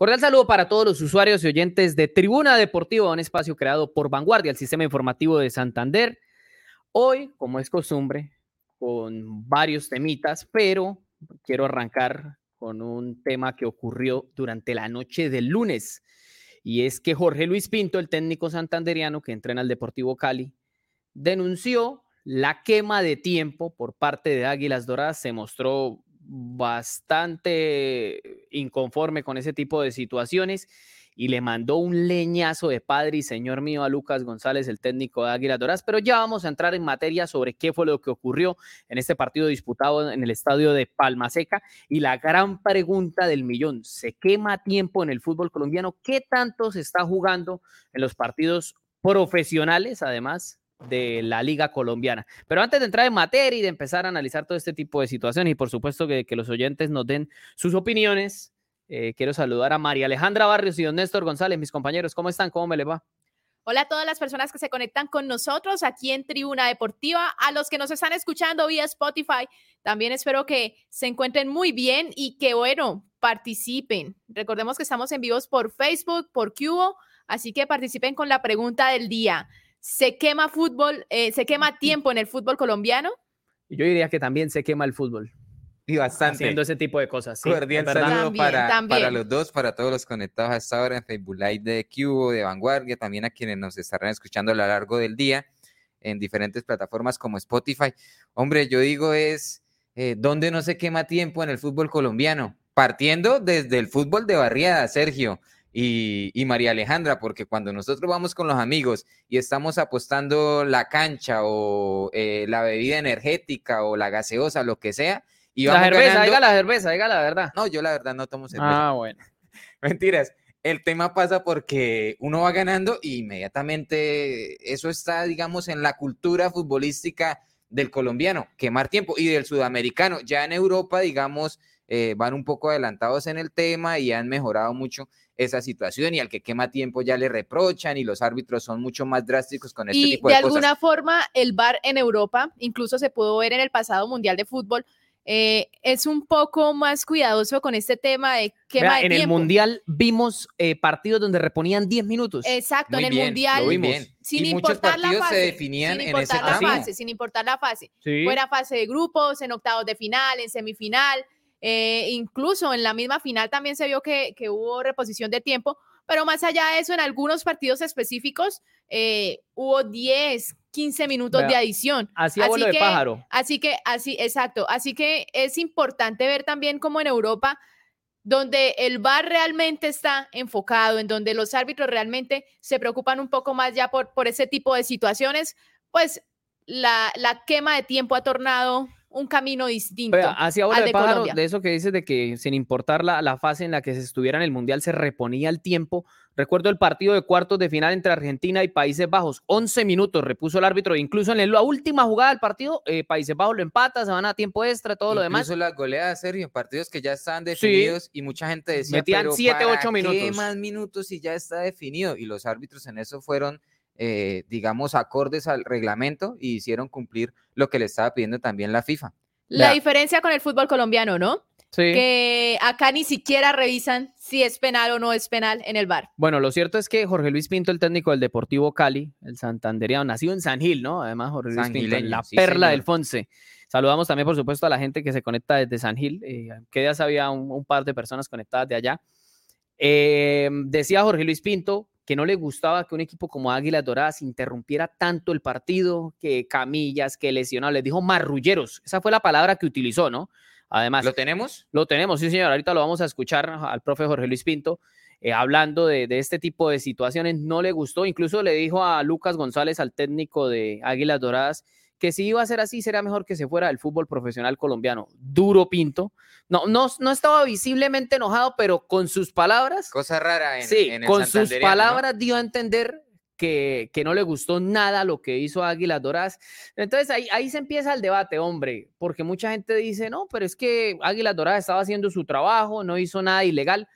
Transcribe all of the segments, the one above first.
Cordial saludo para todos los usuarios y oyentes de Tribuna Deportiva, un espacio creado por Vanguardia, el sistema informativo de Santander. Hoy, como es costumbre, con varios temitas, pero quiero arrancar con un tema que ocurrió durante la noche del lunes. Y es que Jorge Luis Pinto, el técnico santanderiano que entrena al Deportivo Cali, denunció la quema de tiempo por parte de Águilas Doradas. Se mostró bastante inconforme con ese tipo de situaciones y le mandó un leñazo de padre y señor mío a Lucas González, el técnico de Águila Doraz. Pero ya vamos a entrar en materia sobre qué fue lo que ocurrió en este partido disputado en el estadio de Palma Seca. Y la gran pregunta del millón, ¿se quema tiempo en el fútbol colombiano? ¿Qué tanto se está jugando en los partidos profesionales, además de la Liga Colombiana. Pero antes de entrar en materia y de empezar a analizar todo este tipo de situaciones y por supuesto que, los oyentes nos den sus opiniones, eh, quiero saludar a María Alejandra Barrios y don Néstor González, mis compañeros. ¿Cómo están? ¿Cómo me les va? Hola a todas las personas que se conectan con nosotros aquí en Tribuna Deportiva, a los que nos están escuchando vía Spotify, también espero que se encuentren muy bien y que, bueno, participen. Recordemos que estamos en vivos por Facebook, por Cubo, así que participen con la pregunta del día. ¿Se quema fútbol, eh, se quema tiempo en el fútbol colombiano? Yo diría que también se quema el fútbol. Y bastante. Haciendo ese tipo de cosas. Sí, Cordial saludo para, para los dos, para todos los conectados a esta hora en Facebook Live de Cubo, de Vanguardia, también a quienes nos estarán escuchando a lo largo del día en diferentes plataformas como Spotify. Hombre, yo digo es, eh, ¿dónde no se quema tiempo en el fútbol colombiano? Partiendo desde el fútbol de barriada, Sergio y, María Alejandra, porque cuando nosotros vamos con los amigos y estamos apostando la cancha o eh, la bebida energética o la gaseosa, lo que sea, y la cerveza, diga la cerveza, diga la verdad. No, yo la verdad no tomo cerveza. Ah, bueno. Mentiras. El tema pasa porque uno va ganando y inmediatamente eso está, digamos, en la cultura futbolística del colombiano, quemar tiempo, y del sudamericano. Ya en Europa, digamos, eh, van un poco adelantados en el tema y han mejorado mucho esa situación y al que quema tiempo ya le reprochan y los árbitros son mucho más drásticos con este tipo de, cosas. Y de alguna forma el VAR en Europa, incluso se pudo ver en el pasado Mundial de Fútbol, eh, es un poco más cuidadoso con este tema de quema de En el Mundial vimos eh, partidos donde reponían 10 minutos. Exacto, en el Mundial. Sin importar la fase, se definían sin importar la fase, sin importar la fase. Fuera fase de grupos, en octavos de final, en semifinal. Eh, incluso en la misma final también se vio que, hubo reposición de tiempo, pero más allá de eso, en algunos partidos específicos eh, hubo 10, 15 minutos de adición. Así, así que, de pájaro. Así que, así, exacto. Así que es importante ver también como en Europa, donde el VAR realmente está enfocado, en donde los árbitros realmente se preocupan un poco más ya por, por ese tipo de situaciones, pues la, la quema de tiempo ha tornado un camino distinto. hacia ahora de, pájaro, de eso que dices de que sin importar la, la, fase en la que se estuviera en el Mundial, se reponía el tiempo. Recuerdo el partido de cuartos de final entre Argentina y Países Bajos. 11 minutos repuso el árbitro. Incluso en la última jugada del partido, eh, Países Bajos lo empata, se van a tiempo extra, todo lo demás. Incluso las goleadas, Sergio, en partidos que ya estaban definidos y mucha gente decía, Metían 7, 8 minutos. ¿qué más minutos y ya está definido? Y los árbitros en eso fueron eh, digamos, acordes al reglamento y hicieron cumplir lo que le estaba pidiendo también la FIFA. La diferencia con el fútbol colombiano, ¿no? Sí. Que acá ni siquiera revisan si es penal o no es penal en el bar. Bueno, lo cierto es que Jorge Luis Pinto, el técnico del Deportivo Cali, el santanderiano, nacido en San Gil, ¿no? Además, Jorge Luis Pinto, la perla del Fonse. Saludamos también, por supuesto, a la gente que se conecta desde San Gil, eh, que ya sabía un, par de personas conectadas de allá. Eh, decía Jorge Luis Pinto que no le gustaba que un equipo como Águilas Doradas interrumpiera tanto el partido, que camillas, que lesionados, les dijo marrulleros. Esa fue la palabra que utilizó, ¿no? Además. ¿Lo tenemos? Lo tenemos, sí, señor. Ahorita lo vamos a escuchar al profe Jorge Luis Pinto. Eh, hablando de, de, este tipo de situaciones, no le gustó, incluso le dijo a Lucas González, al técnico de Águilas Doradas, que si iba a ser así, sería mejor que se fuera del fútbol profesional colombiano. Duro Pinto. No, no, no estaba visiblemente enojado, pero con sus palabras. Cosa rara en, sí, con sus palabras dio a entender que, que, no le gustó nada lo que hizo Águilas Doradas. Entonces ahí, ahí se empieza el debate, hombre, porque mucha gente dice, no, pero es que Águilas Doradas estaba haciendo su trabajo, no hizo nada ilegal.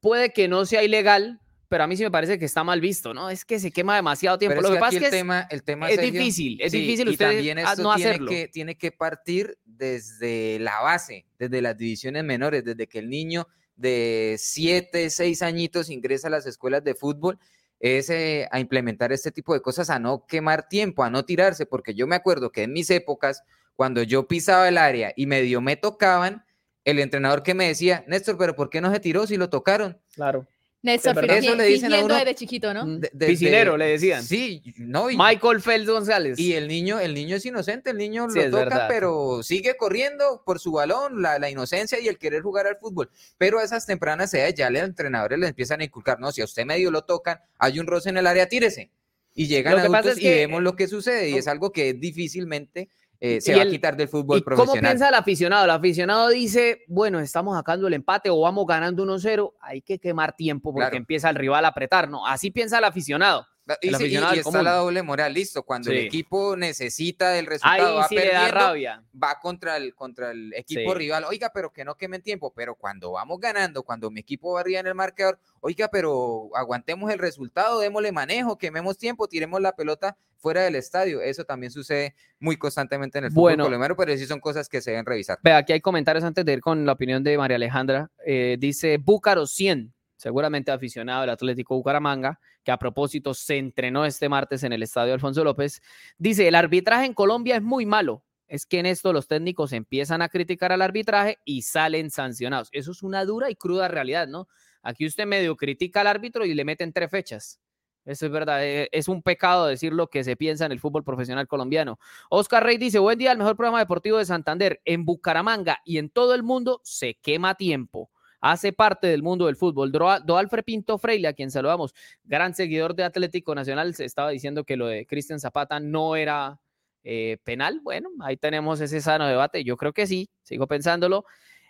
Puede que no sea ilegal, pero a mí sí me parece que está mal visto, ¿no? Es que se quema demasiado tiempo. Lo que, pasa es que el tema, el tema es difícil, es difícil y también esto no tiene hacerlo. Que, tiene que partir desde la base, desde las divisiones menores, desde que el niño de 7, 6 añitos ingresa a las escuelas de fútbol es eh, a implementar este tipo de cosas, a no quemar tiempo, a no tirarse, porque yo me acuerdo que en mis épocas, cuando yo pisaba el área y medio me tocaban, el entrenador que me decía, Néstor, pero ¿por qué no se tiró si lo tocaron? Claro. Néstor, eso le dicen a uno, desde chiquito, ¿no? De, Piscinero, le decían. Sí, no. Michael Phelps González. Y el niño, el niño es inocente, el niño lo toca, pero sigue corriendo por su balón, la, inocencia y el querer jugar al fútbol. Pero a esas tempranas edades ya los entrenadores le empiezan a inculcar, no, si a usted medio lo tocan, hay un roce en el área, tírese. Y llegan adultos y vemos lo que sucede, y es algo que difícilmente eh, se va a quitar del fútbol ¿y profesional. ¿Cómo piensa el aficionado? El aficionado dice, bueno, estamos sacando el empate o vamos ganando 1-0, hay que quemar tiempo porque empieza el rival a apretar. No, así piensa el aficionado. Y, está la doble moral, listo. Cuando el equipo necesita el resultado, va perdiendo, va contra el, contra el equipo rival. Oiga, pero que no quemen tiempo. Pero cuando vamos ganando, cuando mi equipo va arriba en el marcador, oiga, pero aguantemos el resultado, démosle manejo, quememos tiempo, tiremos la pelota fuera del estadio. Eso también sucede muy constantemente en el fútbol colombiano, pero sí son cosas que se deben revisar. Ve, aquí hay comentarios antes de ir con la opinión de María Alejandra. Eh, dice Búcaro 100 seguramente aficionado del Atlético Bucaramanga, que a propósito se entrenó este martes en el estadio Alfonso López, dice, el arbitraje en Colombia es muy malo. Es que en esto los técnicos empiezan a criticar al arbitraje y salen sancionados. Eso es una dura y cruda realidad, ¿no? Aquí usted medio critica al árbitro y le meten tres fechas. Eso es verdad, e, es un pecado decir lo que se piensa en el fútbol profesional colombiano. Oscar Rey dice, buen día, el mejor programa deportivo de Santander. En Bucaramanga y en todo el mundo se quema tiempo hace parte del mundo del fútbol. Doalfre Pinto Freile, a quien saludamos, gran seguidor de Atlético Nacional, se estaba diciendo que lo de Cristian Zapata no era eh, penal. Bueno, ahí tenemos ese sano debate. Yo creo que sí, sigo pensándolo.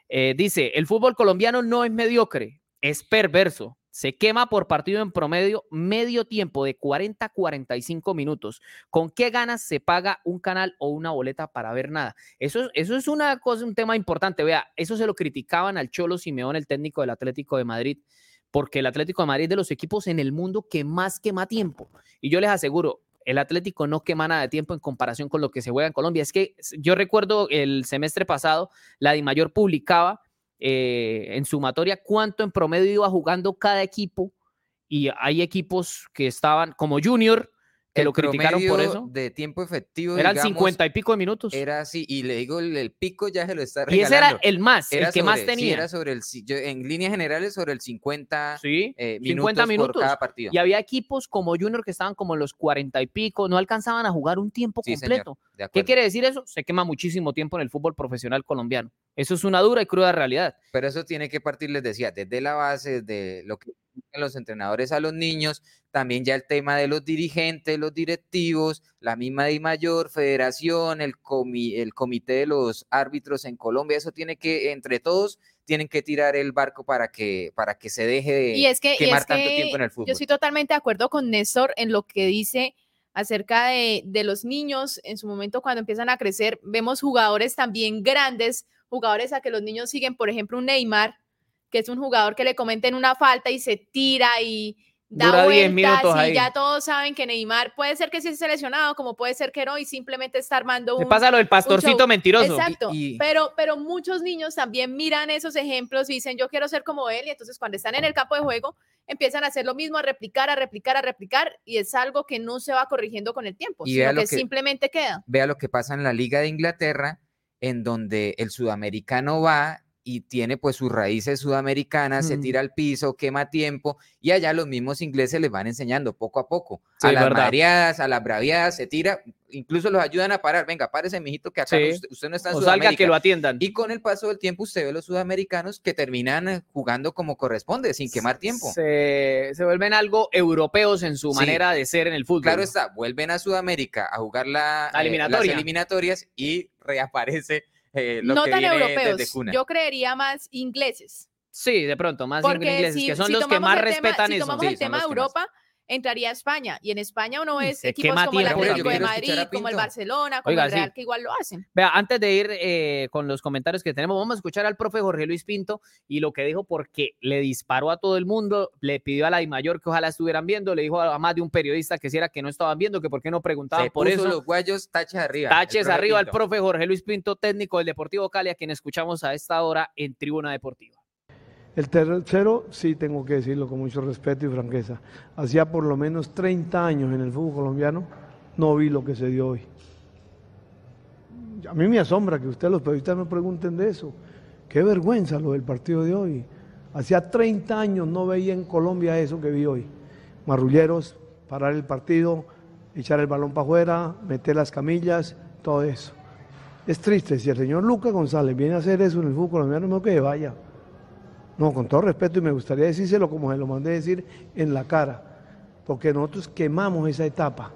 Eh, dice, el fútbol colombiano no es mediocre, es perverso se quema por partido en promedio medio tiempo de 40 a 45 minutos. ¿Con qué ganas se paga un canal o una boleta para ver nada? Eso, eso es una cosa, un tema importante. Vea, eso se lo criticaban al Cholo Simeón, el técnico del Atlético de Madrid, porque el Atlético de Madrid es de los equipos en el mundo que más quema tiempo. Y yo les aseguro, el Atlético no quema nada de tiempo en comparación con lo que se juega en Colombia. Es que yo recuerdo el semestre pasado, la DIMAYOR publicaba eh, en sumatoria cuánto en promedio iba jugando cada equipo y hay equipos que estaban como Junior, que lo criticaron por eso. De tiempo efectivo. Eran cincuenta y pico de minutos. Era así, y le digo, el, pico ya se lo está regalando. Y ese era el más, el que más tenía. era sobre el, en líneas generales, sobre el 50, sí, eh, minutos, minutos, por cada partido. Y había equipos como Junior que estaban como los cuarenta y pico, no alcanzaban a jugar un tiempo completo. ¿Qué quiere decir eso? Se quema muchísimo tiempo en el fútbol profesional colombiano. Eso es una dura y cruda realidad. Pero eso tiene que partir, les decía, desde la base, de lo que los entrenadores a los niños, también ya el tema de los dirigentes, los directivos, la misma de Mayor, Federación, el, el comité de los árbitros en Colombia, eso tiene que, entre todos, tienen que tirar el barco para que, para que se deje de quemar tanto tiempo en el fútbol. Yo estoy totalmente de acuerdo con Néstor en lo que dice acerca de, de los niños en su momento cuando empiezan a crecer. Vemos jugadores también grandes, jugadores a que los niños siguen, por ejemplo, un Neymar, que es un jugador que le comenten una falta y se tira y da Dura vueltas y ya todos saben que Neymar puede ser que sí esté seleccionado, como puede ser que no, y simplemente está armando un. pasa lo del pastorcito mentiroso. Exacto. Pero, pero muchos niños también miran esos ejemplos y dicen, yo quiero ser como él, y entonces cuando están en el campo de juego empiezan a hacer lo mismo, a replicar, a replicar, a replicar, y es algo que no se va corrigiendo con el tiempo, sino que, simplemente queda. Vea lo que pasa en la Liga de Inglaterra, en donde el sudamericano va y tiene pues sus raíces sudamericanas, se tira al piso, quema tiempo y allá los mismos ingleses les van enseñando poco a poco. a las mareadas, a las braviadas, se tira, incluso los ayudan a parar. Venga, párese, mijito, que acá usted, no está en o salga que lo atiendan. Y con el paso del tiempo usted ve los sudamericanos que terminan jugando como corresponde, sin quemar tiempo. Se, vuelven algo europeos en su manera de ser en el fútbol. Claro está, vuelven a Sudamérica a jugar la, eh, las eliminatorias y reaparece eh, no tan europeos, yo creería más ingleses. Sí, de pronto, más ingleses, que son los que más respetan si eso. tomamos el tema de Europa, entraría España. Y en España uno es equipos como el Atlético de Madrid, como el Barcelona, como el Real, que igual lo hacen. Vea, antes de ir eh, con los comentarios que tenemos, vamos a escuchar al profe Jorge Luis Pinto y lo que dijo porque le disparó a todo el mundo, le pidió a la mayor que ojalá estuvieran viendo, le dijo a más de un periodista que si era que no estaban viendo, que por qué no preguntaban por eso. los guayos taches arriba. Taches arriba al profe Jorge Luis Pinto, técnico del Deportivo Cali, a quien escuchamos a esta hora en Tribuna Deportiva. El tercero, sí tengo que decirlo con mucho respeto y franqueza. Hacía por lo menos 30 años en el fútbol colombiano, no vi lo que se dio hoy. A mí me asombra que ustedes los periodistas me pregunten de eso. Qué vergüenza lo del partido de hoy. Hacía 30 años no veía en Colombia eso que vi hoy. Marrulleros, parar el partido, echar el balón para afuera, meter las camillas, todo eso. Es triste, si el señor Lucas González viene a hacer eso en el fútbol colombiano, no que vaya. No, con todo respeto, y me gustaría decírselo como se lo mandé decir en la cara, porque nosotros quemamos esa etapa.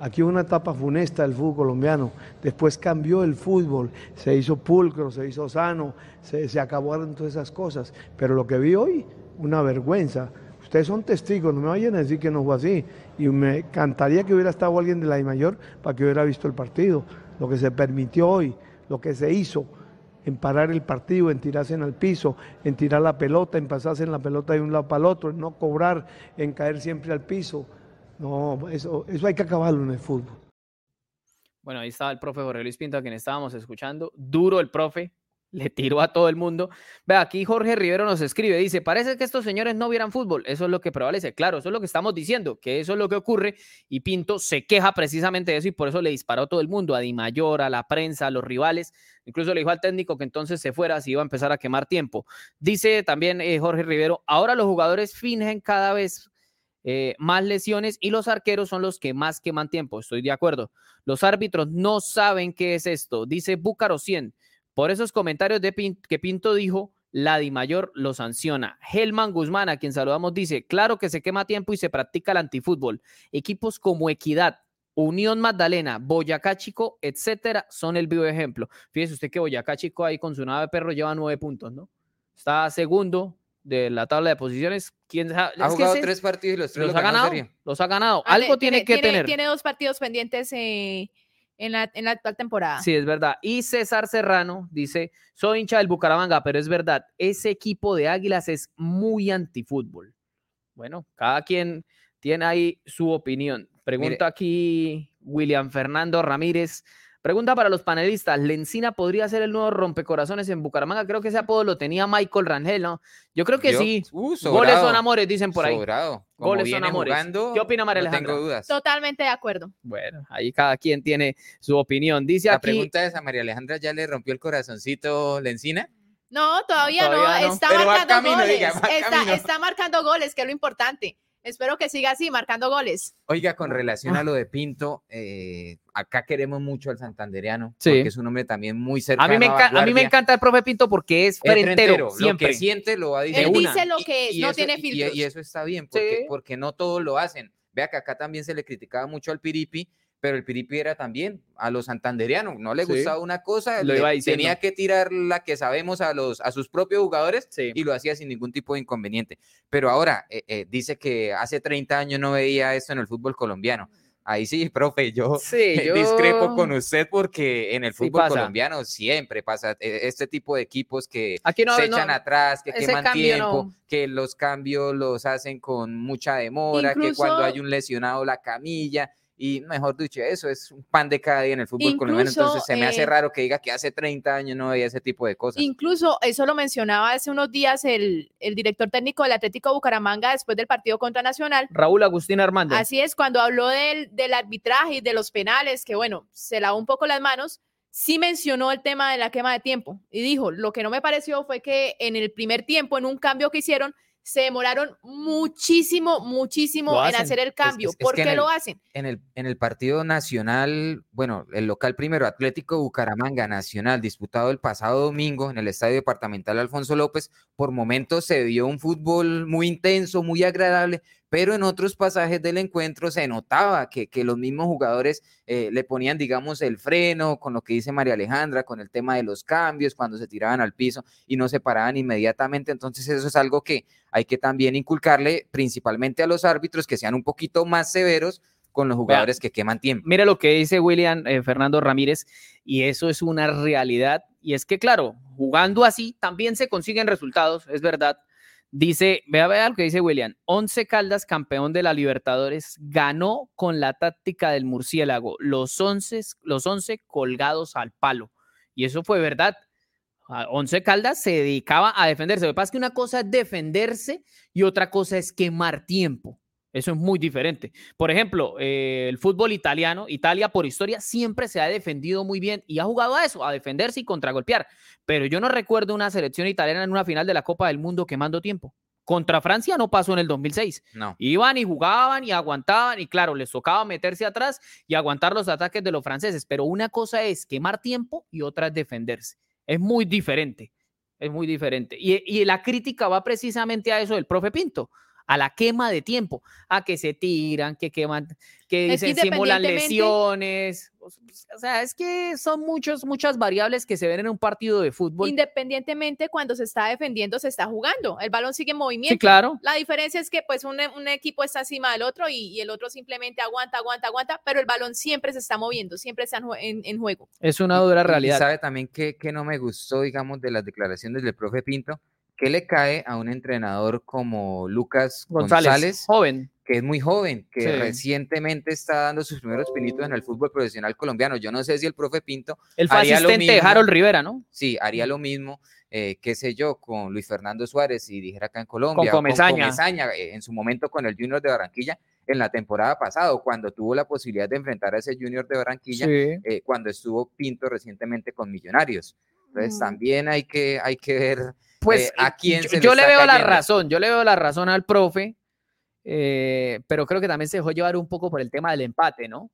Aquí hubo una etapa funesta del fútbol colombiano, después cambió el fútbol, se hizo pulcro, se hizo sano, se, se acabaron todas esas cosas, pero lo que vi hoy, una vergüenza. Ustedes son testigos, no me vayan a decir que no fue así. Y me encantaría que hubiera estado alguien de la I mayor para que hubiera visto el partido. Lo que se permitió hoy, lo que se hizo en parar el partido, en tirarse en el piso, en tirar la pelota, en pasarse en la pelota de un lado para el otro, en no cobrar, en caer siempre al piso. No, eso, eso hay que acabarlo en el fútbol. Bueno, ahí estaba el profe Jorge Luis Pinto, a quien estábamos escuchando. Duro el profe, le tiró a todo el mundo. Ve, aquí Jorge Rivero nos escribe, dice, parece que estos señores no vieran fútbol, eso es lo que prevalece. Claro, eso es lo que estamos diciendo, que eso es lo que ocurre y Pinto se queja precisamente de eso y por eso le disparó a todo el mundo, a Di Mayor, a la prensa, a los rivales. Incluso le dijo al técnico que entonces se fuera si iba a empezar a quemar tiempo. Dice también eh, Jorge Rivero, ahora los jugadores fingen cada vez eh, más lesiones y los arqueros son los que más queman tiempo. Estoy de acuerdo. Los árbitros no saben qué es esto. Dice Búcaro 100. Por esos comentarios de que Pinto dijo, la Di Mayor lo sanciona. Helman Guzmán, a quien saludamos, dice, claro que se quema tiempo y se practica el antifútbol. Equipos como Equidad, Unión Magdalena, Boyacá Chico, etcétera, son el vivo ejemplo. Fíjese usted que Boyacá Chico ahí con su nave perro lleva nueve puntos, ¿no? Está segundo de la tabla de posiciones. ¿Quién ha jugado tres partidos y los tres los, ha ganado? Los ha ganado. Ah, Algo tiene, que tener. Tiene dos partidos pendientes eh, en la, en la actual temporada. Sí, es verdad. Y César Serrano dice, soy hincha del Bucaramanga, pero es verdad, ese equipo de Águilas es muy antifútbol. Bueno, cada quien tiene ahí su opinión. Pregunta aquí William Fernando Ramírez. Pregunta para los panelistas, ¿Lencina podría ser el nuevo rompecorazones en Bucaramanga? Creo que ese apodo lo tenía Michael Rangel, ¿no? Yo creo que sí. Uh, Goles son amores, dicen por ahí. Goles son amores. ¿Qué opina María no tengo dudas. Totalmente de acuerdo. Bueno, ahí cada quien tiene su opinión. Dice La pregunta es, ¿a María Alejandra ya le rompió el corazoncito Lencina? No, todavía, no. Está marcando goles. está, está marcando goles, que es lo importante. Espero que siga así, marcando goles. Oiga, con relación a ah. lo de Pinto, eh, acá queremos mucho al santandereano, porque es un hombre también muy cercano. A mí me, a, mí me encanta el profe Pinto porque es frentero, siempre. Lo que siente lo va a decir. Él dice lo que es, no tiene filtros. Y, eso está bien, porque, porque no todos lo hacen. Vea que acá también se le criticaba mucho al Piripi, pero el Piripi era también a los santanderianos, no le gustaba una cosa, tenía que tirar la que sabemos a, los, a sus propios jugadores y lo hacía sin ningún tipo de inconveniente. Pero ahora eh, eh, dice que hace 30 años no veía esto en el fútbol colombiano. Ahí sí, profe, yo, discrepo con usted porque en el fútbol colombiano siempre pasa e, este tipo de equipos que se echan atrás, que queman tiempo, que los cambios los hacen con mucha demora, que cuando hay un lesionado la camilla y mejor dicho, eso es un pan de cada día en el fútbol colombiano, entonces se me hace eh raro que diga que hace 30 años no veía ese tipo de cosas. Incluso eso lo mencionaba hace unos días el, el director técnico del Atlético Bucaramanga después del partido contra Nacional. Raúl Agustín Armando. Así es, cuando habló del, del arbitraje y de los penales, que bueno, se lavó un poco las manos, sí mencionó el tema de la quema de tiempo y dijo, lo que no me pareció fue que en el primer tiempo, en un cambio que hicieron, se demoraron muchísimo, muchísimo en hacer el cambio. ¿Por qué lo hacen? En el, en el partido nacional, bueno, el local primero, Atlético Bucaramanga Nacional, disputado el pasado domingo en el Estadio Departamental Alfonso López, por momentos se vio un fútbol muy intenso, muy agradable, pero en otros pasajes del encuentro se notaba que, que los mismos jugadores eh, le ponían, digamos, el freno con lo que dice María Alejandra, con el tema de los cambios, cuando se tiraban al piso y no se paraban inmediatamente. Entonces eso es algo que hay que también inculcarle principalmente a los árbitros que sean un poquito más severos con los jugadores que queman tiempo. Mira lo que dice William eh, Fernando Ramírez, y eso es una realidad. Y es que, claro, jugando así también se consiguen resultados, es verdad, Dice, vea, vea lo que dice William. Once Caldas, campeón de la Libertadores, ganó con la táctica del murciélago, los once, los once colgados al palo. Y eso fue verdad. Once Caldas se dedicaba a defenderse. Lo que pasa es que una cosa es defenderse y otra cosa es quemar tiempo. Eso es muy diferente. Por ejemplo, eh, el fútbol italiano, Italia por historia siempre se ha defendido muy bien y ha jugado a eso, a defenderse y contragolpear. Pero yo no recuerdo una selección italiana en una final de la Copa del Mundo quemando tiempo. Contra Francia no pasó en el 2006. No. Iban y jugaban y aguantaban y claro, les tocaba meterse atrás y aguantar los ataques de los franceses. Pero una cosa es quemar tiempo y otra es defenderse. Es muy diferente. Es muy diferente. Y, y la crítica va precisamente a eso del profe Pinto a la quema de tiempo, a que se tiran, que queman, que dicen simulan lesiones. O sea, es que son muchos, muchas variables que se ven en un partido de fútbol. Independientemente cuando se está defendiendo, se está jugando. El balón sigue en movimiento. Sí, claro. La diferencia es que pues un, equipo está encima del otro y, el otro simplemente aguanta, aguanta, aguanta, pero el balón siempre se está moviendo, siempre está en, juego. Es una dura realidad. Y sabe también que, que no me gustó, digamos, de las declaraciones del profe Pinto, ¿Qué le cae a un entrenador como Lucas González, joven, que es muy joven, que recientemente está dando sus primeros pinitos en el fútbol profesional colombiano? Yo no sé si el profe Pinto. El asistente de Harold Rivera, ¿no? Sí, haría lo mismo, eh, qué sé yo, con Luis Fernando Suárez, y dijera acá en Colombia. Con Comesaña. Eh, en su momento con el Junior de Barranquilla en la temporada pasada, cuando tuvo la posibilidad de enfrentar a ese Junior de Barranquilla, eh, cuando estuvo Pinto recientemente con Millonarios. Entonces también hay que, hay que ver pues eh, a quién yo, yo le, veo la razón, yo le veo la razón al profe, eh, pero creo que también se dejó llevar un poco por el tema del empate, ¿no?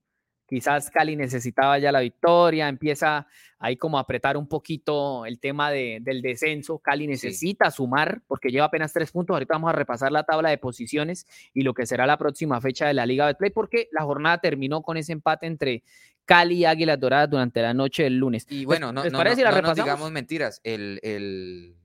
Quizás Cali necesitaba ya la victoria, empieza ahí como a apretar un poquito el tema del descenso. Cali necesita sumar porque lleva apenas tres puntos. Ahorita vamos a repasar la tabla de posiciones y lo que será la próxima fecha de la Liga de Play porque la jornada terminó con ese empate entre Cali y Águilas Doradas durante la noche del lunes. Y bueno, no, no, no, digamos mentiras. El, el,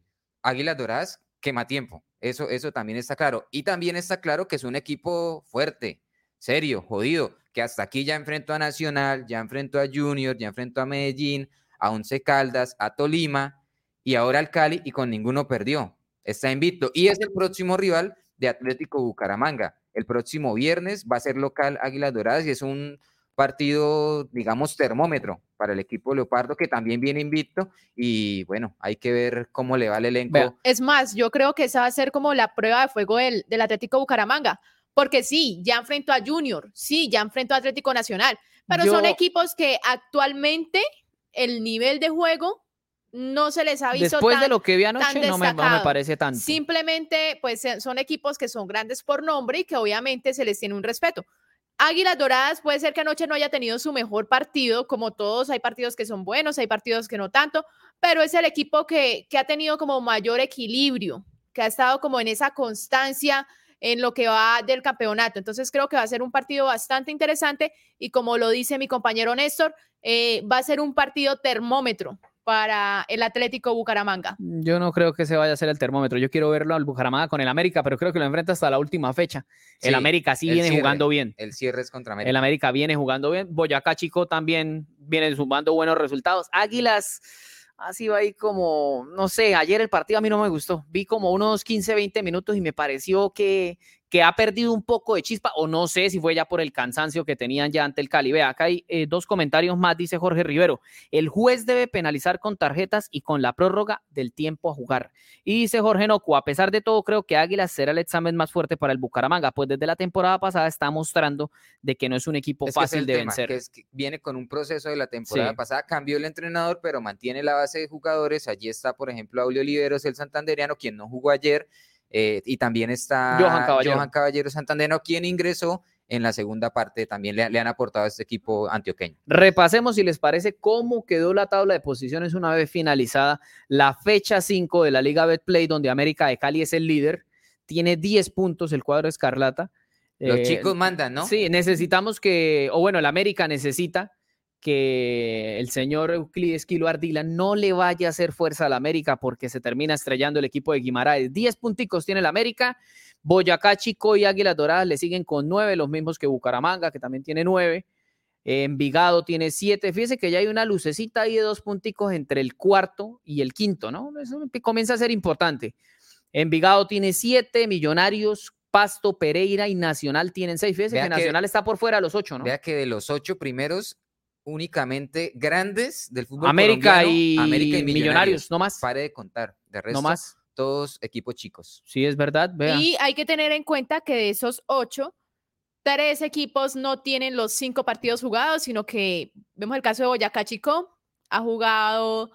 Águilas Doradas quema tiempo. Eso, eso también está claro. Y también está claro que es un equipo fuerte, serio, jodido, que hasta aquí ya enfrentó a Nacional, ya enfrentó a Junior, ya enfrentó a Medellín, a Once Caldas, a Tolima y ahora al Cali y con ninguno perdió. Está invicto. Y es el próximo rival de Atlético Bucaramanga. El próximo viernes va a ser local Águilas Doradas y es un partido, digamos, termómetro para el equipo Leopardo, que también viene invicto. Y bueno, hay que ver cómo le va el elenco. Es más, yo creo que esa va a ser como la prueba de fuego del, del Atlético Bucaramanga. Porque sí, ya enfrentó a Junior, sí, ya enfrentó a Atlético Nacional, pero son equipos que actualmente el nivel de juego no se les ha visto Después de lo que vi anoche, no me, no me, parece tanto. Simplemente, pues son equipos que son grandes por nombre y que obviamente se les tiene un respeto. Águilas Doradas puede ser que anoche no haya tenido su mejor partido, como todos, hay partidos que son buenos, hay partidos que no tanto, pero es el equipo que, que ha tenido como mayor equilibrio, que ha estado como en esa constancia en lo que va del campeonato. Entonces creo que va a ser un partido bastante interesante y como lo dice mi compañero Néstor, eh, va a ser un partido termómetro para el Atlético Bucaramanga? Yo no creo que se vaya a ser el termómetro. Yo quiero verlo al Bucaramanga con el América, pero creo que lo enfrenta hasta la última fecha. el América sí viene jugando bien. El cierre es contra América. El América viene jugando bien. Boyacá Chico también viene sumando buenos resultados. Águilas así va ahí como, no sé, ayer el partido a mí no me gustó. Vi como unos 15, 20 minutos y me pareció que, que ha perdido un poco de chispa, o no sé si fue ya por el cansancio que tenían ya ante el Cali. Vea, acá hay eh, dos comentarios más, dice Jorge Rivero. El juez debe penalizar con tarjetas y con la prórroga del tiempo a jugar. Y dice Jorge Noco, a pesar de todo, creo que Águilas será el examen más fuerte para el Bucaramanga, pues desde la temporada pasada está mostrando de que no es un equipo fácil de vencer. Que, es que viene con un proceso de la temporada pasada, cambió el entrenador, pero mantiene la base de jugadores. Allí está, por ejemplo, Aulio Oliveros, el santanderiano, quien no jugó ayer eh, y también está Johan Caballero. Johan Caballero quien ingresó en la segunda parte, también le, han aportado a este equipo antioqueño. Repasemos, si les parece, cómo quedó la tabla de posiciones una vez finalizada la fecha 5 de la Liga Betplay, donde América de Cali es el líder, tiene 10 puntos el cuadro Escarlata. Los eh, chicos mandan, ¿no? Sí, necesitamos que, o bueno, el América necesita que el señor Euclides Kilo Ardila no le vaya a hacer fuerza al América porque se termina estrellando el equipo de Guimaraes. Diez punticos tiene el América. Boyacá, Chico y Águilas Doradas le siguen con nueve, los mismos que Bucaramanga, que también tiene nueve. Envigado tiene siete. Fíjese que ya hay una lucecita ahí de dos punticos entre el cuarto y el quinto, ¿no? Eso comienza a ser importante. Envigado tiene siete, Millonarios, Pasto, Pereira y Nacional tienen seis. Fíjese que, Nacional está por fuera de los ocho, ¿no? Vea que de los ocho primeros, únicamente grandes del fútbol América y, América y Millonarios, no más. Pare de contar, de resto, no más. todos equipos chicos. Sí, es verdad. Y hay que tener en cuenta que de esos ocho, tres equipos no tienen los cinco partidos jugados, sino que vemos el caso de Boyacá Chico, ha jugado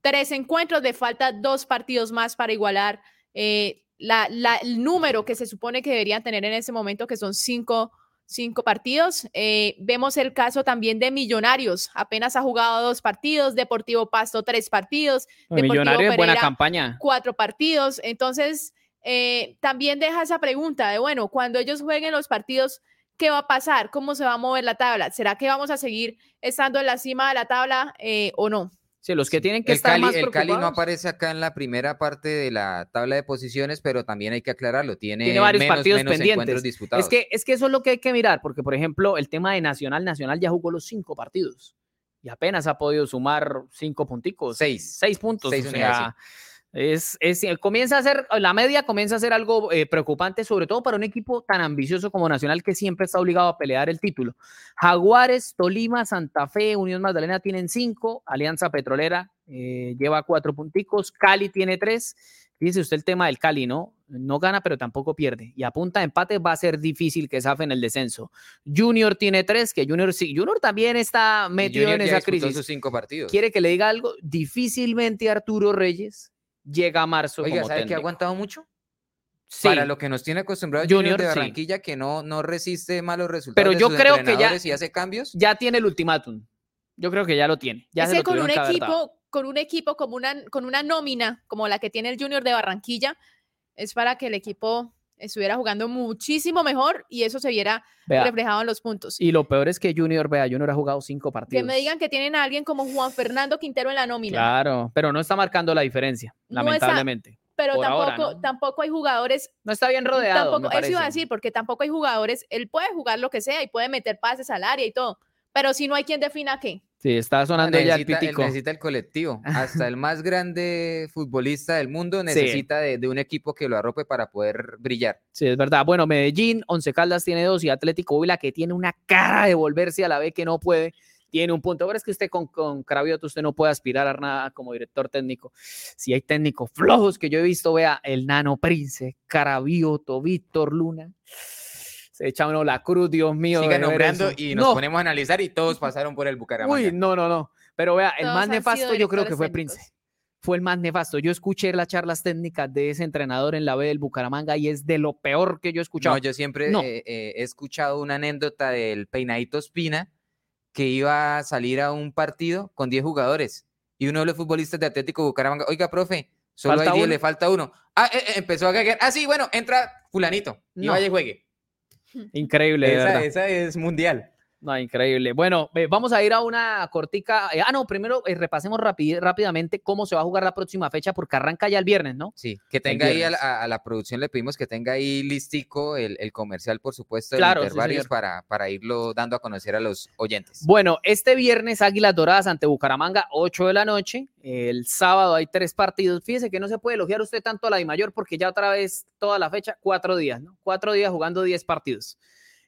tres encuentros, de falta dos partidos más para igualar eh, el número que se supone que deberían tener en ese momento, que son cinco, cinco partidos. Eh, vemos el caso también de Millonarios, apenas ha jugado dos partidos, Deportivo Pasto tres partidos, Deportivo Millonarios buena campaña. Cuatro partidos, entonces eh, también deja esa pregunta de, bueno, cuando ellos jueguen los partidos, ¿qué va a pasar? ¿Cómo se va a mover la tabla? ¿Será que vamos a seguir estando en la cima de la tabla o no? Sí, los que tienen que el estar más El Cali no aparece acá en la primera parte de la tabla de posiciones, pero también hay que aclararlo, tiene, varios partidos pendientes. Disputados. Es que, es que eso es lo que hay que mirar, porque por ejemplo, el tema de Nacional, Nacional ya jugó los cinco partidos y apenas ha podido sumar cinco punticos. Seis. Seis puntos. Seis o sea, es, es, comienza a ser, la media comienza a ser algo eh, preocupante, sobre todo para un equipo tan ambicioso como Nacional que siempre está obligado a pelear el título. Jaguares, Tolima, Santa Fe, Unión Magdalena tienen cinco, Alianza Petrolera eh, lleva cuatro punticos, Cali tiene tres. Fíjese usted el tema del Cali, ¿no? No gana, pero tampoco pierde. Y a punta de empate va a ser difícil que zafen el descenso. Junior tiene tres, que Junior sí. Junior también está metido en esa crisis. Sus cinco partidos. Quiere que le diga algo. Difícilmente Arturo Reyes llega a marzo. Oiga, ¿sabe que ha aguantado mucho? Sí. Para lo que nos tiene acostumbrado Junior, de Barranquilla, que no, no resiste malos resultados. Pero yo creo que ya. Y hace cambios. Ya tiene el ultimátum. Yo creo que ya lo tiene. Ya es con un equipo, con un equipo como una, con una nómina como la que tiene el Junior de Barranquilla, es para que el equipo estuviera jugando muchísimo mejor y eso se viera reflejado en los puntos. Y lo peor es que Junior, vea, Junior ha jugado cinco partidos. Que me digan que tienen a alguien como Juan Fernando Quintero en la nómina. Claro, pero no está marcando la diferencia, lamentablemente. pero tampoco, tampoco hay jugadores. No está bien rodeado. Tampoco, eso iba a decir, porque tampoco hay jugadores. Él puede jugar lo que sea y puede meter pases al área y todo. Pero si no hay quien defina qué. Sí, está sonando ya el pitico. necesita el colectivo. Hasta el más grande futbolista del mundo necesita de, un equipo que lo arrope para poder brillar. Sí, es verdad. Bueno, Medellín, Once Caldas tiene dos y Atlético Huila que tiene una cara de volverse a la vez que no puede. Tiene un punto. Pero es que usted con, con Cravioto usted no puede aspirar a nada como director técnico. Si hay técnicos flojos que yo he visto, vea, el Nano Prince, Cravioto, Víctor Luna se echa uno la cruz, Dios mío. Sigue nombrando y nos ponemos a analizar y todos pasaron por el Bucaramanga. Uy, no, no, no. Pero vea, el más nefasto yo creo que fue Prince. Fue el más nefasto. Yo escuché las charlas técnicas de ese entrenador en la B del Bucaramanga y es de lo peor que yo he escuchado. No, yo siempre eh, eh, he escuchado una anécdota del peinadito Espina que iba a salir a un partido con 10 jugadores y uno de los futbolistas de Atlético Bucaramanga, oiga, profe, solo hay 10, le falta uno. Ah, eh, empezó a caer. Ah, sí, bueno, entra fulanito y vaya y juegue. Increíble. Esa, esa es mundial. No, increíble. Bueno, vamos a ir a una cortica. Eh, ah, no, primero eh, repasemos rápidamente cómo se va a jugar la próxima fecha, porque arranca ya el viernes, ¿no? Sí, que tenga ahí a la, producción, le pedimos que tenga ahí listico el, comercial, por supuesto, claro, para, para irlo dando a conocer a los oyentes. Bueno, este viernes Águilas Doradas ante Bucaramanga, 8 de la noche. El sábado hay tres partidos. Fíjese que no se puede elogiar usted tanto a la de mayor, porque ya otra vez toda la fecha, cuatro días, ¿no? Cuatro días jugando diez partidos.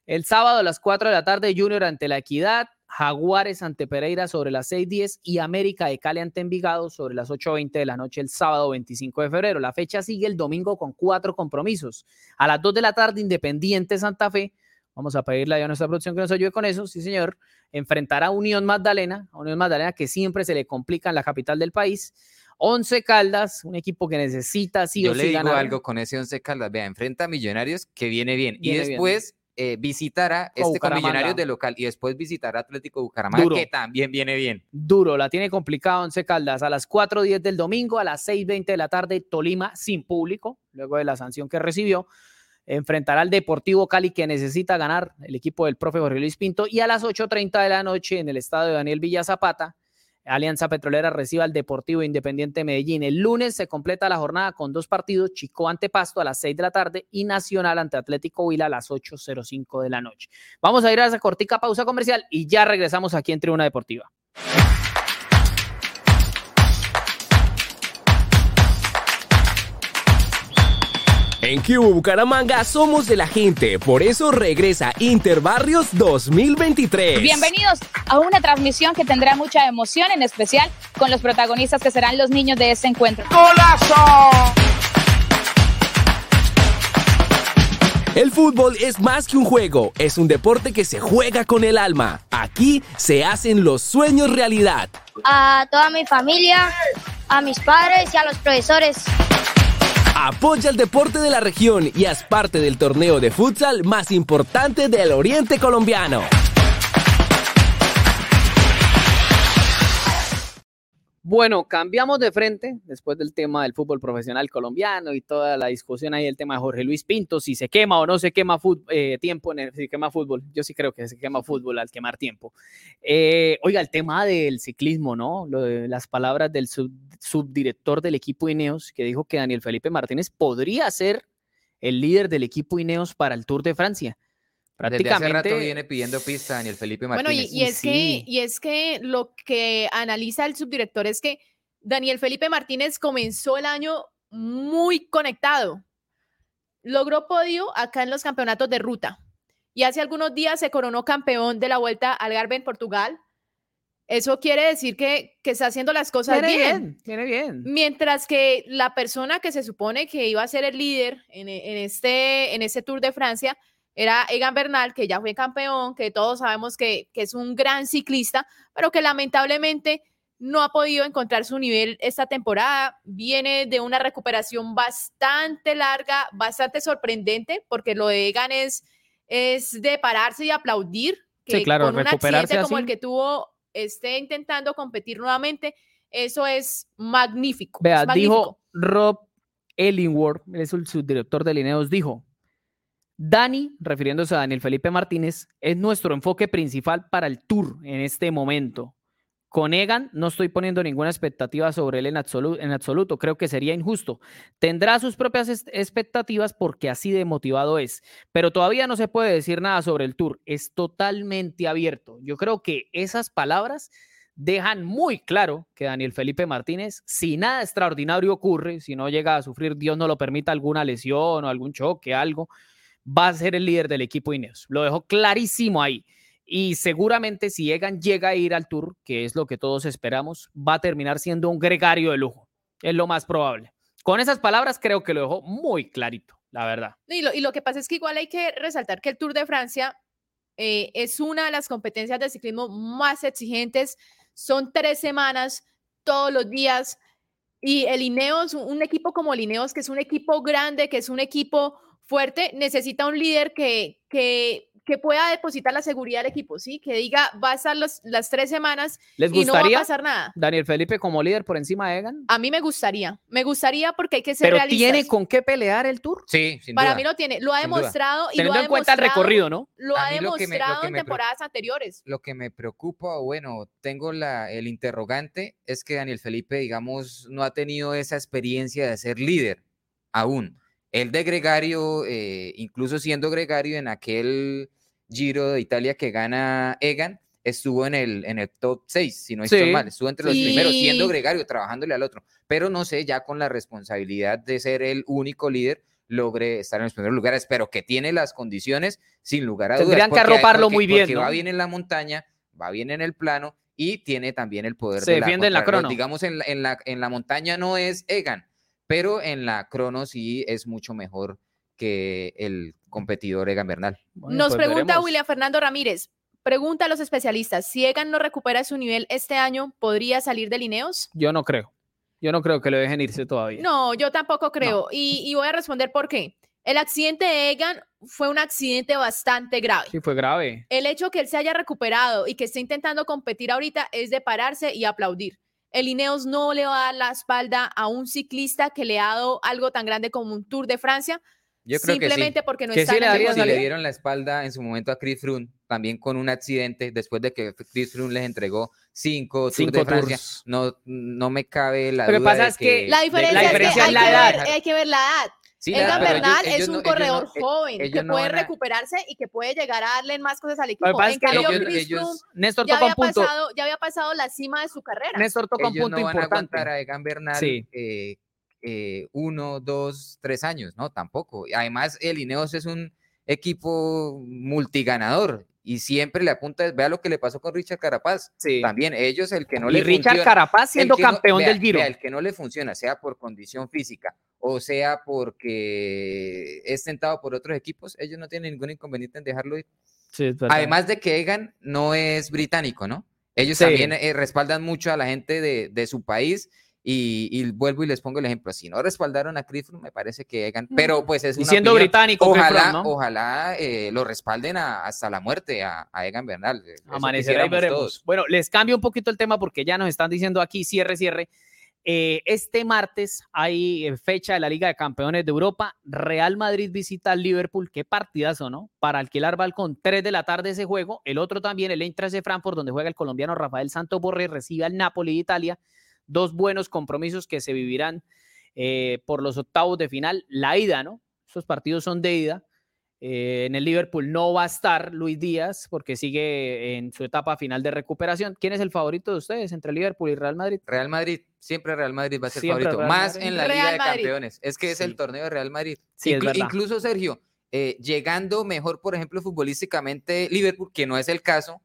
El sábado a las 4 de la tarde, Junior ante la Equidad, Jaguares ante Pereira sobre las 6:10 y América de Cali ante Envigado sobre las 8:20 de la noche el sábado 25 de febrero. La fecha sigue el domingo con cuatro compromisos. A las 2 de la tarde, Independiente Santa Fe. Vamos a pedirle a nuestra producción que nos ayude con eso, sí señor. Enfrentará a Unión Magdalena, a Unión Magdalena que siempre se le complica en la capital del país. Once Caldas, un equipo que necesita sí Yo o le digo algo con ese Once Caldas. Vea, enfrenta a Millonarios que viene bien. y después eh, visitará este con Millonarios de local y después visitará Atlético Bucaramanga, que también viene bien. Duro, la tiene complicado Once Caldas. A las 4.10 del domingo, a las 6.20 de la tarde, Tolima sin público, luego de la sanción que recibió. Enfrentará al Deportivo Cali que necesita ganar el equipo del profe Jorge Luis Pinto. Y a las 8.30 de la noche en el estadio de Daniel Villa Zapata, Alianza Petrolera recibe al Deportivo Independiente Medellín. El lunes se completa la jornada con dos partidos, Chico ante Pasto a las 6 de la tarde y Nacional ante Atlético Huila a las 8.05 de la noche. Vamos a ir a esa cortica pausa comercial y ya regresamos aquí en Tribuna Deportiva. En Cubo Bucaramanga somos de la gente, por eso regresa Interbarrios 2023. Bienvenidos a una transmisión que tendrá mucha emoción, en especial con los protagonistas que serán los niños de este encuentro. ¡Golazo! El fútbol es más que un juego, es un deporte que se juega con el alma. Aquí se hacen los sueños realidad. A toda mi familia, a mis padres y a los profesores. Apoya el deporte de la región y haz parte del torneo de futsal más importante del oriente colombiano. Bueno, cambiamos de frente después del tema del fútbol profesional colombiano y toda la discusión ahí el tema de Jorge Luis Pinto, si se quema o no se quema eh, tiempo, en el, quema fútbol. Yo sí creo que se quema fútbol al quemar tiempo. Eh, oiga, el tema del ciclismo, ¿no? Las palabras del subdirector del equipo Ineos que dijo que Daniel Felipe Martínez podría ser el líder del equipo Ineos para el Tour de Francia. Prácticamente. Desde hace rato viene pidiendo pista Daniel Felipe Martínez. Bueno, y, es que, y es que lo que analiza el subdirector es que Daniel Felipe Martínez comenzó el año muy conectado. Logró podio acá en los campeonatos de ruta. Y hace algunos días se coronó campeón de la Vuelta al Algarve en Portugal. Eso quiere decir que, que está haciendo las cosas bien. Viene bien. Mientras que la persona que se supone que iba a ser el líder en, en, este, en este Tour de Francia era Egan Bernal, que ya fue campeón, que todos sabemos que, es un gran ciclista, pero que lamentablemente no ha podido encontrar su nivel esta temporada. Viene de una recuperación bastante larga, bastante sorprendente, porque lo de Egan es, es de pararse y aplaudir. Que sí, claro, con un accidente como el que tuvo, esté intentando competir nuevamente, eso es magnífico. Vea, dijo Rob Ellingworth, es el subdirector de Lineos, dijo, Dani, refiriéndose a Daniel Felipe Martínez, es nuestro enfoque principal para el tour en este momento. Con Egan no estoy poniendo ninguna expectativa sobre él en absoluto, en absoluto, creo que sería injusto. Tendrá sus propias expectativas porque así de motivado es, pero todavía no se puede decir nada sobre el tour, es totalmente abierto. Yo creo que esas palabras dejan muy claro que Daniel Felipe Martínez, si nada extraordinario ocurre, si no llega a sufrir, Dios no lo permita, alguna lesión o algún choque, algo, va a ser el líder del equipo Ineos. Lo dejó clarísimo ahí. Y seguramente si Egan llega a ir al Tour, que es lo que todos esperamos, va a terminar siendo un gregario de lujo. Es lo más probable. Con esas palabras creo que lo dejó muy clarito, la verdad. Y lo, que pasa es que igual hay que resaltar que el Tour de Francia eh, es una de las competencias de ciclismo más exigentes. Son tres semanas, todos los días. Y el Ineos, un equipo como Ineos, que es un equipo grande, que es un equipo fuerte, necesita un líder que, que, que pueda depositar la seguridad del equipo, ¿sí? Que diga, va a estar las tres semanas ¿Les y no va a pasar nada. Daniel Felipe como líder por encima de Egan? A mí me gustaría, me gustaría porque hay que ser Pero ¿tiene con qué pelear el Tour? Sí, sin Para mí lo tiene, lo ha demostrado y Teniendo lo en cuenta el recorrido, ¿no? Lo ha demostrado en temporadas anteriores. Lo que me preocupa, bueno, tengo la, el interrogante, es que Daniel Felipe, digamos, no ha tenido esa experiencia de ser líder aún el de gregario, eh, incluso siendo gregario en aquel Giro de Italia que gana Egan, estuvo en el, en el top 6, si no estoy mal, estuvo entre los primeros, siendo gregario, trabajándole al otro. Pero no sé, ya con la responsabilidad de ser el único líder, logre estar en los primeros lugares, pero que tiene las condiciones, sin lugar a dudas. Tendrían que arroparlo muy bien. Porque va bien en la montaña, va bien en el plano y tiene también el poder Se de defiende en la crono. Digamos, en en, la, en la montaña no es Egan, pero en la crono sí es mucho mejor que el competidor Egan Bernal. Nos pues pregunta William Fernando Ramírez, pregunta a los especialistas, si Egan no recupera su nivel este año, ¿podría salir de Lineos? Yo no creo. Yo no creo que lo dejen irse todavía. No, yo tampoco creo. Y, y, voy a responder por qué. El accidente de Egan fue un accidente bastante grave. Sí, fue grave. El hecho que él se haya recuperado y que esté intentando competir ahorita es de pararse y aplaudir el Ineos no le va a dar la espalda a un ciclista que le ha dado algo tan grande como un Tour de Francia. Yo creo simplemente que sí. porque no que está sí le, le dieron la espalda en su momento a Chris Froome, también con un accidente, después de que Chris Froome les entregó cinco, Tours de Francia. No, no me cabe la Pero duda pasa de es que, la diferencia, la diferencia es, que hay, que ver, hay que ver la edad. Sí, Edgar Bernal es un corredor eh, joven que puede recuperarse y que puede llegar a darle más cosas al equipo. En cambio, Néstor ya, había pasado, ya había pasado la cima de su carrera. Néstor toca un punto no importante. Van a aguantar a Egan Bernal eh, eh, uno, dos, tres años, no, tampoco. Además, el Ineos es un equipo multiganador y siempre le apunta, vea lo que le pasó con Richard Carapaz. Sí. También ellos, el que no le Richard Carapaz siendo campeón del Giro. el que no le funciona, sea por condición física o sea porque es tentado por otros equipos, ellos no tienen ningún inconveniente en dejarlo ir. Además de que Egan no es británico, ¿no? Ellos también eh, respaldan mucho a la gente de, de su país y, vuelvo y les pongo el ejemplo, si no respaldaron a Clifford, me parece que hagan, pero pues es una siendo británico, ojalá, ojalá eh, lo respalden hasta la muerte a, Egan Bernal. Amanecerá y veremos. Bueno, les cambio un poquito el tema porque ya nos están diciendo aquí, cierre, cierre. Eh, este martes hay eh, fecha de la Liga de Campeones de Europa. Real Madrid visita al Liverpool. Qué partidazo, ¿no? Para alquilar balcón, 3 de la tarde ese juego. El otro también, el Eintracht de Frankfurt, donde juega el colombiano Rafael Santos Borre, recibe al Napoli de Italia dos buenos compromisos que se vivirán eh, por los octavos de final. La ida, ¿no? Esos partidos son de ida. Eh, en el Liverpool no va a estar Luis Díaz porque sigue en su etapa final de recuperación. ¿Quién es el favorito de ustedes entre Liverpool y Real Madrid? Real Madrid, siempre Real Madrid va a ser favorito, más en la Liga de Campeones. Es que es el torneo de Real Madrid. incluso Sergio, eh, llegando mejor, por ejemplo, futbolísticamente Liverpool, que no es el caso,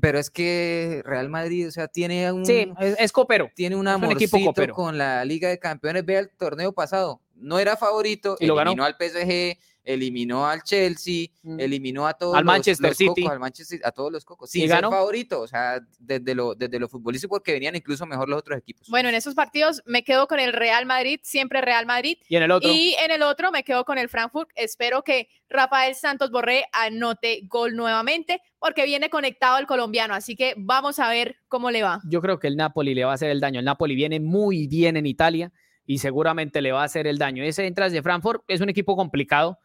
pero es que Real Madrid, o sea, tiene un. Sí, es, copero. Tiene un amorcito con la Liga de Campeones. Ve el torneo pasado. No era favorito, y eliminó ganó. al PSG, eliminó al Chelsea, mm. eliminó a todos al Manchester City. al Manchester, a todos los cocos. Sí, ganó? favorito, o sea, desde lo, desde lo futbolístico, porque venían incluso mejor los otros equipos. Bueno, en esos partidos me quedo con el Real Madrid, siempre Real Madrid. Y en el otro. Y en el otro me quedo con el Frankfurt. Espero que Rafael Santos Borré anote gol nuevamente, porque viene conectado el colombiano. Así que vamos a ver cómo le va. Yo creo que el Napoli le va a hacer el daño. El Napoli viene muy bien en Italia y seguramente le va a hacer el daño. Ese entras de Frankfurt es un equipo complicado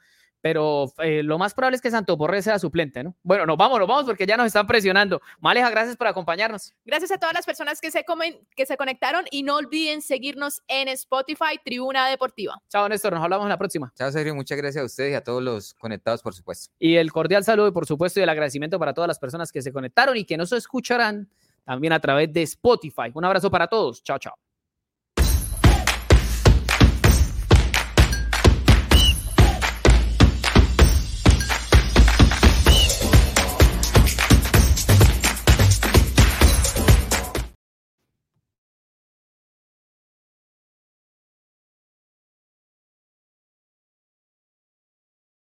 pero eh, lo más probable es que Santo Borré sea suplente, ¿no? Bueno, nos vamos, nos vamos porque ya nos están presionando. Maleja, gracias por acompañarnos. Gracias a todas las personas que se, comen, que se conectaron y no olviden seguirnos en Spotify, Tribuna Deportiva. Chao, Néstor, nos hablamos en la próxima. Chao, Sergio, muchas gracias a ustedes y a todos los conectados, por supuesto. Y el cordial saludo y por supuesto y el agradecimiento para todas las personas que se conectaron y que nos escucharán también a través de Spotify. Un abrazo para todos. Chao, chao.